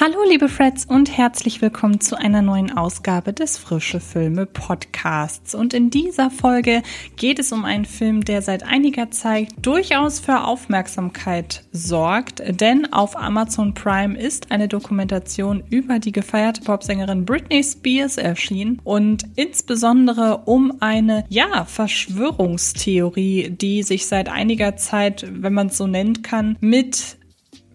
Hallo liebe Freds und herzlich willkommen zu einer neuen Ausgabe des Frische Filme Podcasts. Und in dieser Folge geht es um einen Film, der seit einiger Zeit durchaus für Aufmerksamkeit sorgt, denn auf Amazon Prime ist eine Dokumentation über die gefeierte Popsängerin Britney Spears erschienen und insbesondere um eine, ja, Verschwörungstheorie, die sich seit einiger Zeit, wenn man es so nennen kann, mit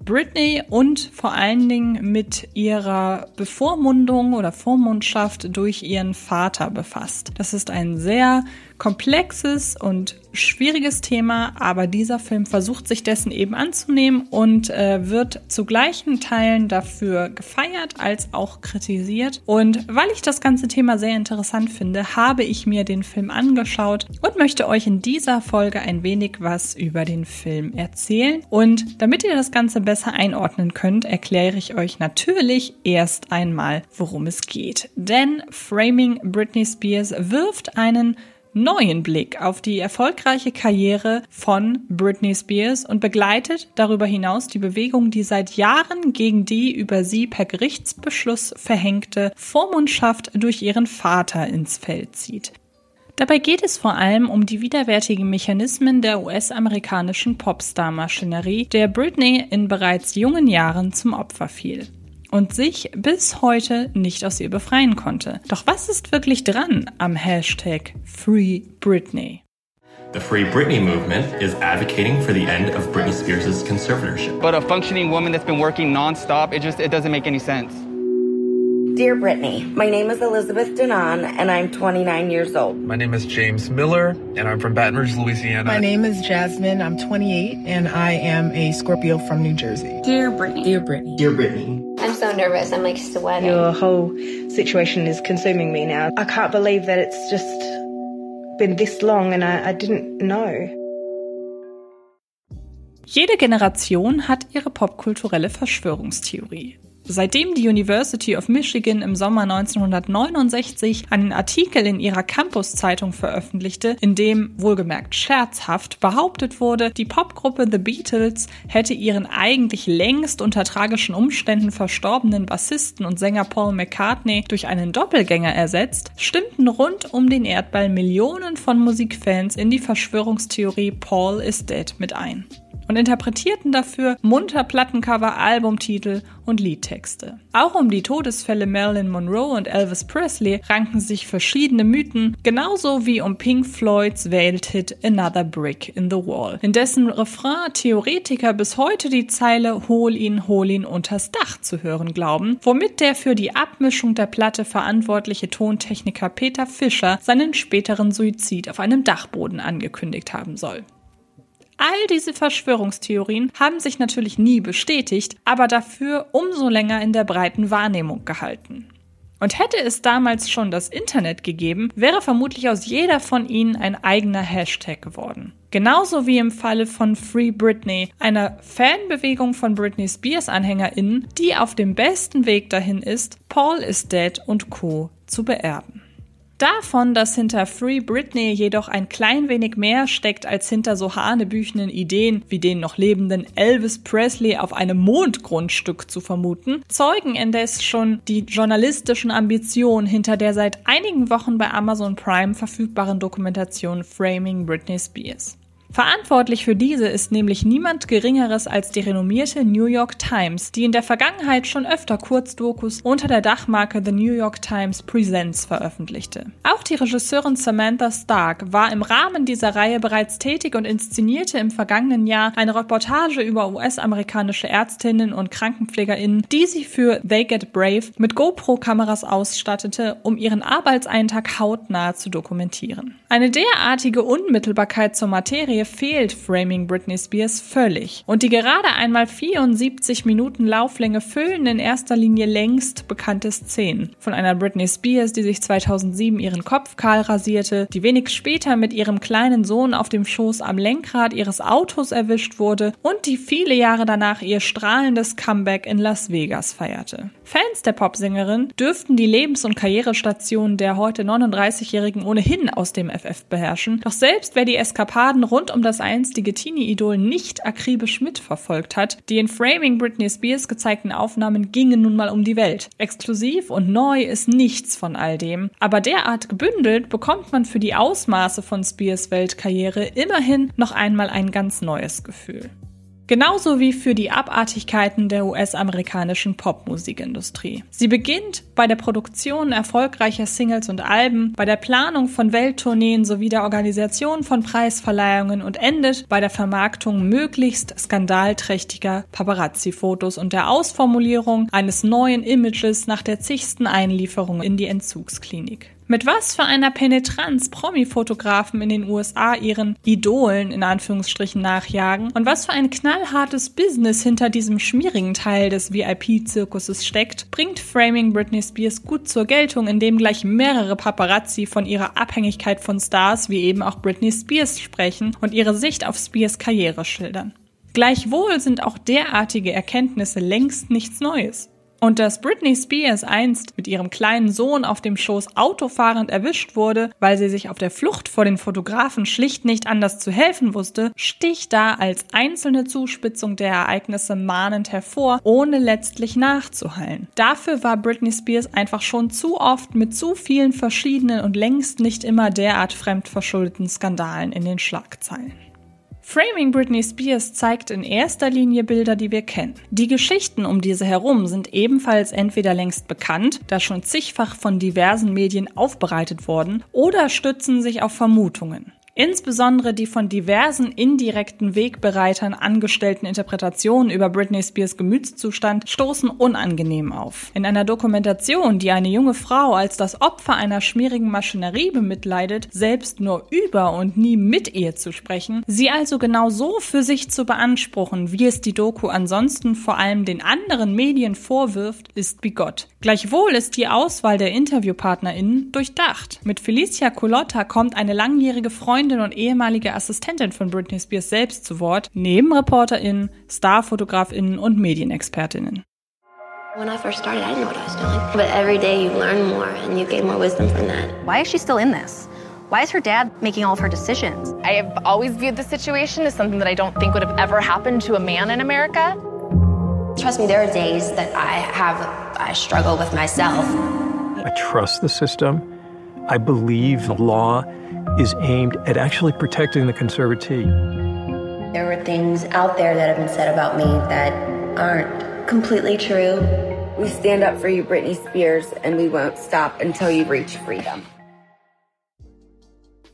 Britney und vor allen Dingen mit ihrer Bevormundung oder Vormundschaft durch ihren Vater befasst. Das ist ein sehr komplexes und schwieriges Thema, aber dieser Film versucht sich dessen eben anzunehmen und äh, wird zu gleichen Teilen dafür gefeiert als auch kritisiert. Und weil ich das ganze Thema sehr interessant finde, habe ich mir den Film angeschaut und möchte euch in dieser Folge ein wenig was über den Film erzählen. Und damit ihr das Ganze besser einordnen könnt, erkläre ich euch natürlich erst einmal, worum es geht. Denn Framing Britney Spears wirft einen neuen Blick auf die erfolgreiche Karriere von Britney Spears und begleitet darüber hinaus die Bewegung, die seit Jahren gegen die über sie per Gerichtsbeschluss verhängte Vormundschaft durch ihren Vater ins Feld zieht. Dabei geht es vor allem um die widerwärtigen Mechanismen der US-amerikanischen Popstar-Maschinerie, der Britney in bereits jungen Jahren zum Opfer fiel und sich bis heute nicht aus ihr befreien konnte. Doch was ist wirklich dran am Hashtag Free Britney? The Free Britney movement is advocating for the end of Britney Spears' conservatorship. But a functioning woman that's been working nonstop, it just it doesn't make any sense. Dear Brittany, my name is Elizabeth Denon and I'm 29 years old. My name is James Miller and I'm from Baton Rouge, Louisiana. My name is Jasmine. I'm 28 and I am a Scorpio from New Jersey. Dear Brittany. Dear Brittany. Dear Brittany. Nervous. I'm like sweating. Your whole situation is consuming me now. I can't believe that it's just been this long and I, I didn't know. Jede Generation hat ihre popkulturelle Verschwörungstheorie. Seitdem die University of Michigan im Sommer 1969 einen Artikel in ihrer Campus-Zeitung veröffentlichte, in dem wohlgemerkt scherzhaft behauptet wurde, die Popgruppe The Beatles hätte ihren eigentlich längst unter tragischen Umständen verstorbenen Bassisten und Sänger Paul McCartney durch einen Doppelgänger ersetzt, stimmten rund um den Erdball Millionen von Musikfans in die Verschwörungstheorie Paul is Dead mit ein und interpretierten dafür munter Plattencover, Albumtitel und Liedtexte. Auch um die Todesfälle Marilyn Monroe und Elvis Presley ranken sich verschiedene Mythen, genauso wie um Pink Floyds Welthit Another Brick in the Wall, in dessen Refrain Theoretiker bis heute die Zeile Hol ihn, hol ihn unters Dach zu hören glauben, womit der für die Abmischung der Platte verantwortliche Tontechniker Peter Fischer seinen späteren Suizid auf einem Dachboden angekündigt haben soll. All diese Verschwörungstheorien haben sich natürlich nie bestätigt, aber dafür umso länger in der breiten Wahrnehmung gehalten. Und hätte es damals schon das Internet gegeben, wäre vermutlich aus jeder von ihnen ein eigener Hashtag geworden. Genauso wie im Falle von Free Britney, einer Fanbewegung von Britney Spears AnhängerInnen, die auf dem besten Weg dahin ist, Paul is Dead und Co. zu beerben. Davon, dass hinter Free Britney jedoch ein klein wenig mehr steckt als hinter so hanebüchenen Ideen wie den noch lebenden Elvis Presley auf einem Mondgrundstück zu vermuten, zeugen indes schon die journalistischen Ambitionen hinter der seit einigen Wochen bei Amazon Prime verfügbaren Dokumentation Framing Britney Spears. Verantwortlich für diese ist nämlich niemand Geringeres als die renommierte New York Times, die in der Vergangenheit schon öfter Kurzdokus unter der Dachmarke The New York Times Presents veröffentlichte. Auch die Regisseurin Samantha Stark war im Rahmen dieser Reihe bereits tätig und inszenierte im vergangenen Jahr eine Reportage über US-amerikanische Ärztinnen und Krankenpflegerinnen, die sie für They Get Brave mit GoPro-Kameras ausstattete, um ihren Arbeitseintag hautnah zu dokumentieren. Eine derartige Unmittelbarkeit zur Materie Serie fehlt Framing Britney Spears völlig. Und die gerade einmal 74 Minuten Lauflänge füllen in erster Linie längst bekannte Szenen. Von einer Britney Spears, die sich 2007 ihren Kopf kahl rasierte, die wenig später mit ihrem kleinen Sohn auf dem Schoß am Lenkrad ihres Autos erwischt wurde und die viele Jahre danach ihr strahlendes Comeback in Las Vegas feierte. Fans der Popsängerin dürften die Lebens- und Karrierestation der heute 39-Jährigen ohnehin aus dem FF beherrschen, doch selbst wer die Eskapaden rund um das einstige Teenie-Idol nicht akribisch mitverfolgt hat, die in Framing Britney Spears gezeigten Aufnahmen gingen nun mal um die Welt. Exklusiv und neu ist nichts von all dem, aber derart gebündelt bekommt man für die Ausmaße von Spears Weltkarriere immerhin noch einmal ein ganz neues Gefühl. Genauso wie für die Abartigkeiten der US-amerikanischen Popmusikindustrie. Sie beginnt bei der Produktion erfolgreicher Singles und Alben, bei der Planung von Welttourneen sowie der Organisation von Preisverleihungen und endet bei der Vermarktung möglichst skandalträchtiger Paparazzi-Fotos und der Ausformulierung eines neuen Images nach der zigsten Einlieferung in die Entzugsklinik. Mit was für einer Penetranz Promi-Fotografen in den USA ihren Idolen in Anführungsstrichen nachjagen und was für ein knallhartes Business hinter diesem schmierigen Teil des VIP-Zirkuses steckt, bringt Framing Britney Spears gut zur Geltung, indem gleich mehrere Paparazzi von ihrer Abhängigkeit von Stars wie eben auch Britney Spears sprechen und ihre Sicht auf Spears Karriere schildern. Gleichwohl sind auch derartige Erkenntnisse längst nichts Neues. Und dass Britney Spears einst mit ihrem kleinen Sohn auf dem Schoß autofahrend erwischt wurde, weil sie sich auf der Flucht vor den Fotografen schlicht nicht anders zu helfen wusste, sticht da als einzelne Zuspitzung der Ereignisse mahnend hervor, ohne letztlich nachzuhallen. Dafür war Britney Spears einfach schon zu oft mit zu vielen verschiedenen und längst nicht immer derart fremdverschuldeten Skandalen in den Schlagzeilen. Framing Britney Spears zeigt in erster Linie Bilder, die wir kennen. Die Geschichten um diese herum sind ebenfalls entweder längst bekannt, da schon zigfach von diversen Medien aufbereitet worden, oder stützen sich auf Vermutungen. Insbesondere die von diversen indirekten Wegbereitern angestellten Interpretationen über Britney Spears Gemütszustand stoßen unangenehm auf. In einer Dokumentation, die eine junge Frau als das Opfer einer schmierigen Maschinerie bemitleidet, selbst nur über und nie mit ihr zu sprechen, sie also genau so für sich zu beanspruchen, wie es die Doku ansonsten vor allem den anderen Medien vorwirft, ist bigott. Gleichwohl ist die Auswahl der InterviewpartnerInnen durchdacht. Mit Felicia Culotta kommt eine langjährige Freundin Freundin und ehemalige Assistentin von Britney Spears selbst zu Wort, neben ReporterInnen, StarfotografInnen und MedienexpertInnen. When I first started, I didn't know what I was doing. But every day you learn more and you gain more wisdom from that. Why is she still in this? Why is her dad making all of her decisions? I have always viewed the situation as something that I don't think would have ever happened to a man in America. Trust me, there are days that I have, I struggle with myself. I trust the system. I believe the law is aimed at actually protecting the conservatee. There were things out there that have been said about me that aren't completely true. We stand up for you, Britney Spears, and we won't stop until you reach freedom.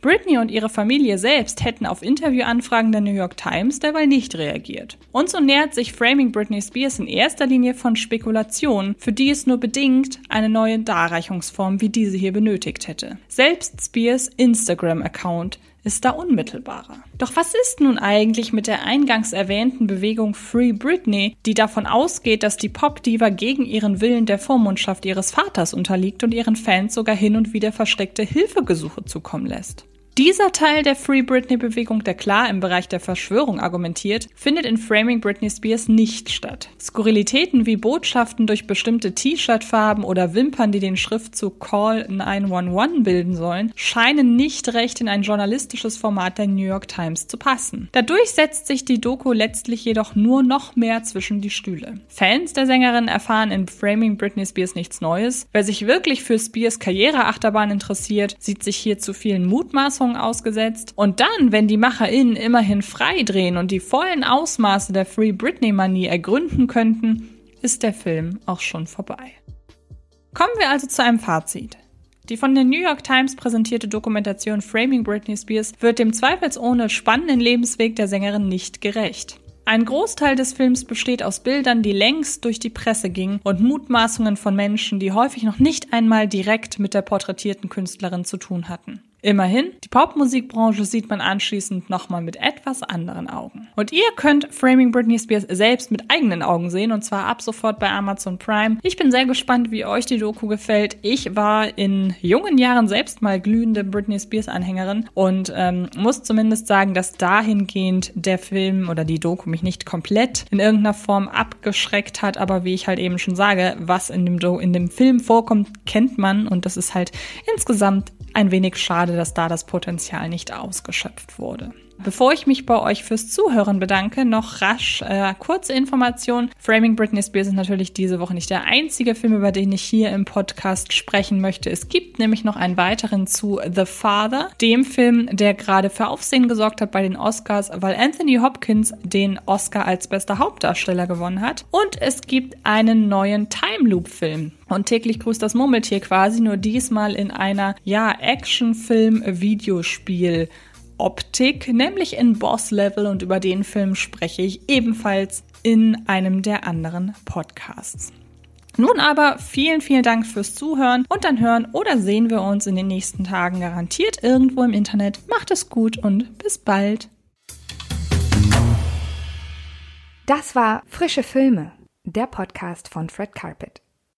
Britney und ihre Familie selbst hätten auf Interviewanfragen der New York Times derweil nicht reagiert. Und so nähert sich Framing Britney Spears in erster Linie von Spekulationen, für die es nur bedingt eine neue Darreichungsform wie diese hier benötigt hätte. Selbst Spears Instagram-Account ist da unmittelbarer. Doch was ist nun eigentlich mit der eingangs erwähnten Bewegung Free Britney, die davon ausgeht, dass die Popdiva gegen ihren Willen der Vormundschaft ihres Vaters unterliegt und ihren Fans sogar hin und wieder versteckte Hilfegesuche zukommen lässt? Dieser Teil der Free Britney-Bewegung, der klar im Bereich der Verschwörung argumentiert, findet in Framing Britney Spears nicht statt. Skurrilitäten wie Botschaften durch bestimmte T-Shirt-Farben oder Wimpern, die den Schriftzug Call 911 bilden sollen, scheinen nicht recht in ein journalistisches Format der New York Times zu passen. Dadurch setzt sich die Doku letztlich jedoch nur noch mehr zwischen die Stühle. Fans der Sängerin erfahren in Framing Britney Spears nichts Neues. Wer sich wirklich für Spears Karriereachterbahn interessiert, sieht sich hier zu vielen Mutmaßungen Verletzungen ausgesetzt. Und dann, wenn die MacherInnen immerhin freidrehen und die vollen Ausmaße der Free Britney-Manie ergründen könnten, ist der Film auch schon vorbei. Kommen wir also zu einem Fazit. Die von der New York Times präsentierte Dokumentation Framing Britney Spears wird dem zweifelsohne spannenden Lebensweg der Sängerin nicht gerecht. Ein Großteil des Films besteht aus Bildern, die längst durch die Presse gingen und Mutmaßungen von Menschen, die häufig noch nicht einmal direkt mit der porträtierten Künstlerin zu tun hatten. Immerhin, die Popmusikbranche sieht man anschließend nochmal mit etwas anderen Augen. Und ihr könnt Framing Britney Spears selbst mit eigenen Augen sehen und zwar ab sofort bei Amazon Prime. Ich bin sehr gespannt, wie euch die Doku gefällt. Ich war in jungen Jahren selbst mal glühende Britney Spears Anhängerin und ähm, muss zumindest sagen, dass dahingehend der Film oder die Doku mich nicht komplett in irgendeiner Form abgeschreckt hat, aber wie ich halt eben schon sage, was in dem, Do in dem Film vorkommt, kennt man und das ist halt insgesamt ein wenig schade, dass da das Potenzial nicht ausgeschöpft wurde. Bevor ich mich bei euch fürs Zuhören bedanke, noch rasch äh, kurze Information. Framing Britney Spears ist natürlich diese Woche nicht der einzige Film, über den ich hier im Podcast sprechen möchte. Es gibt nämlich noch einen weiteren zu The Father, dem Film, der gerade für Aufsehen gesorgt hat bei den Oscars, weil Anthony Hopkins den Oscar als bester Hauptdarsteller gewonnen hat. Und es gibt einen neuen Time Loop Film. Und täglich grüßt das Murmeltier quasi, nur diesmal in einer, ja, Actionfilm-Videospiel- Optik, nämlich in Boss Level und über den Film spreche ich ebenfalls in einem der anderen Podcasts. Nun aber vielen, vielen Dank fürs Zuhören und dann hören oder sehen wir uns in den nächsten Tagen garantiert irgendwo im Internet. Macht es gut und bis bald. Das war Frische Filme, der Podcast von Fred Carpet.